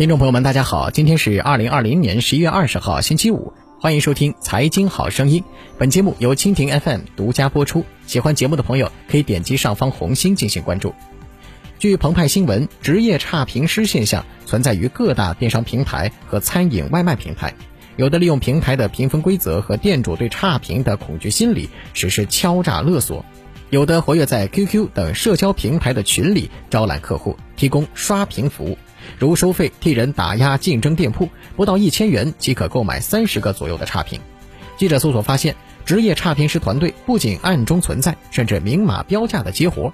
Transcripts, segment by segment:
听众朋友们，大家好，今天是二零二零年十一月二十号，星期五，欢迎收听《财经好声音》。本节目由蜻蜓 FM 独家播出。喜欢节目的朋友可以点击上方红心进行关注。据澎湃新闻，职业差评师现象存在于各大电商平台和餐饮外卖平台。有的利用平台的评分规则和店主对差评的恐惧心理实施敲诈勒索；有的活跃在 QQ 等社交平台的群里招揽客户，提供刷屏服务。如收费替人打压竞争店铺，不到一千元即可购买三十个左右的差评。记者搜索发现，职业差评师团队不仅暗中存在，甚至明码标价的接活。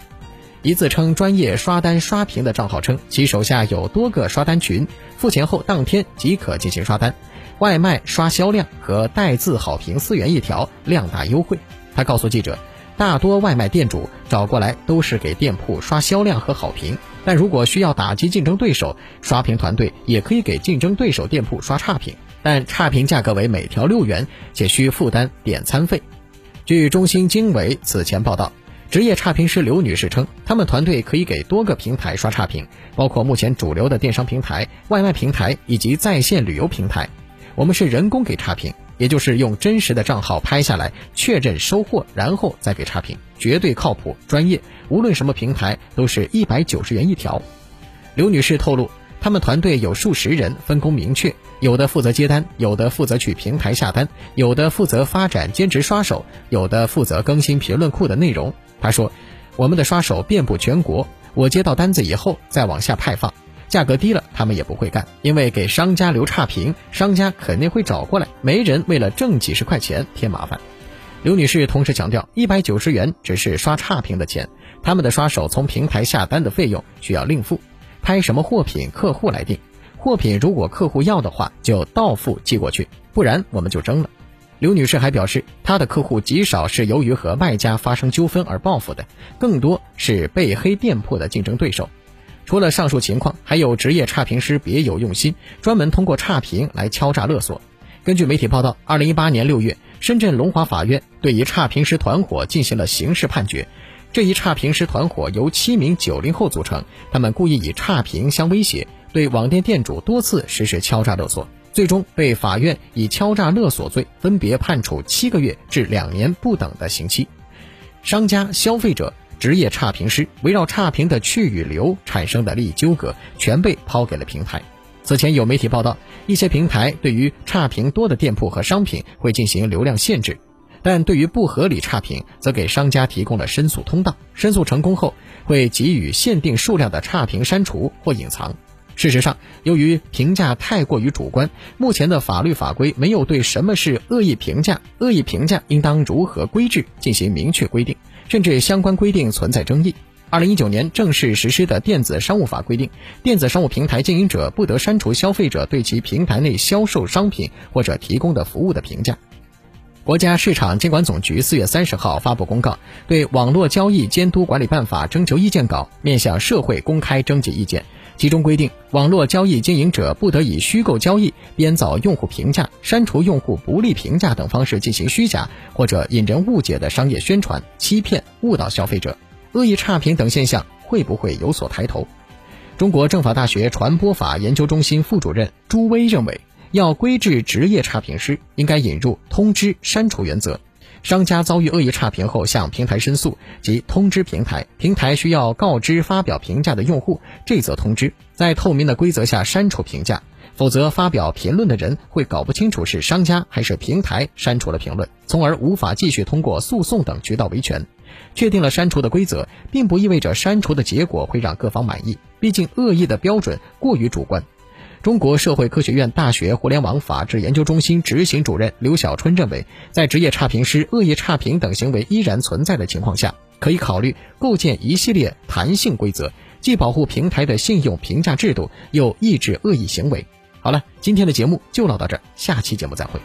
一自称专业刷单刷屏的账号称，其手下有多个刷单群，付钱后当天即可进行刷单，外卖刷销量和带字好评四元一条，量大优惠。他告诉记者。大多外卖店主找过来都是给店铺刷销量和好评，但如果需要打击竞争对手，刷屏团队也可以给竞争对手店铺刷差评，但差评价格为每条六元，且需负担点餐费。据中新经纬此前报道，职业差评师刘女士称，他们团队可以给多个平台刷差评，包括目前主流的电商平台、外卖平台以及在线旅游平台。我们是人工给差评。也就是用真实的账号拍下来确认收货，然后再给差评，绝对靠谱专业。无论什么平台，都是一百九十元一条。刘女士透露，他们团队有数十人，分工明确，有的负责接单，有的负责去平台下单，有的负责发展兼职刷手，有的负责更新评论库的内容。她说：“我们的刷手遍布全国，我接到单子以后再往下派放。”价格低了，他们也不会干，因为给商家留差评，商家肯定会找过来，没人为了挣几十块钱添麻烦。刘女士同时强调，一百九十元只是刷差评的钱，他们的刷手从平台下单的费用需要另付，拍什么货品客户来定，货品如果客户要的话就到付寄过去，不然我们就扔了。刘女士还表示，她的客户极少是由于和卖家发生纠纷而报复的，更多是被黑店铺的竞争对手。除了上述情况，还有职业差评师别有用心，专门通过差评来敲诈勒索。根据媒体报道，二零一八年六月，深圳龙华法院对一差评师团伙进行了刑事判决。这一差评师团伙由七名九零后组成，他们故意以差评相威胁，对网店店主多次实施敲诈勒索，最终被法院以敲诈勒索罪分别判处七个月至两年不等的刑期。商家、消费者。职业差评师围绕差评的去与留产生的利益纠葛，全被抛给了平台。此前有媒体报道，一些平台对于差评多的店铺和商品会进行流量限制，但对于不合理差评，则给商家提供了申诉通道。申诉成功后，会给予限定数量的差评删除或隐藏。事实上，由于评价太过于主观，目前的法律法规没有对什么是恶意评价、恶意评价应当如何规制进行明确规定。甚至相关规定存在争议。二零一九年正式实施的电子商务法规定，电子商务平台经营者不得删除消费者对其平台内销售商品或者提供的服务的评价。国家市场监管总局四月三十号发布公告，对《网络交易监督管理办法》征求意见稿面向社会公开征集意见。其中规定，网络交易经营者不得以虚构交易、编造用户评价、删除用户不利评价等方式进行虚假或者引人误解的商业宣传，欺骗、误导消费者。恶意差评等现象会不会有所抬头？中国政法大学传播法研究中心副主任朱威认为，要规制职业差评师，应该引入通知删除原则。商家遭遇恶意差评后向平台申诉，即通知平台，平台需要告知发表评价的用户这则通知，在透明的规则下删除评价，否则发表评论的人会搞不清楚是商家还是平台删除了评论，从而无法继续通过诉讼等渠道维权。确定了删除的规则，并不意味着删除的结果会让各方满意，毕竟恶意的标准过于主观。中国社会科学院大学互联网法治研究中心执行主任刘晓春认为，在职业差评师恶意差评等行为依然存在的情况下，可以考虑构建一系列弹性规则，既保护平台的信用评价制度，又抑制恶意行为。好了，今天的节目就唠到这儿，下期节目再会。